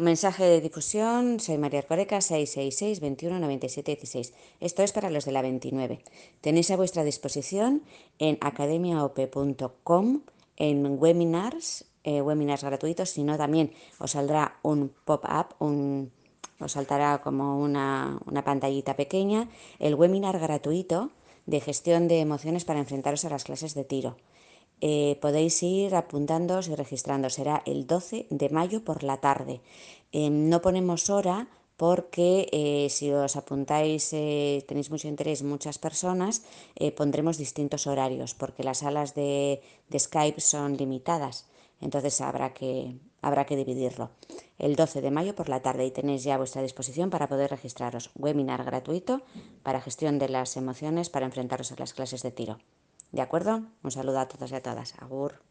mensaje de difusión, soy María Arcoreca, 666 21 97 16. Esto es para los de la 29. Tenéis a vuestra disposición en academiaop.com, en webinars, eh, webinars gratuitos, sino también os saldrá un pop-up, un, os saltará como una, una pantallita pequeña, el webinar gratuito de gestión de emociones para enfrentaros a las clases de tiro. Eh, podéis ir apuntándoos y registrando. Será el 12 de mayo por la tarde. Em, no ponemos hora porque eh, si os apuntáis, eh, tenéis mucho interés, muchas personas, pondremos distintos horarios porque las salas de, de, Skype son limitadas. Entonces habrá que, habrá que dividirlo. El 12 de mayo por la tarde y tenéis ya a vuestra disposición para poder registraros. Webinar gratuito para gestión de las emociones para enfrentaros a las clases de tiro. ¿De acuerdo? Un saludo a todos y a todas. Agur.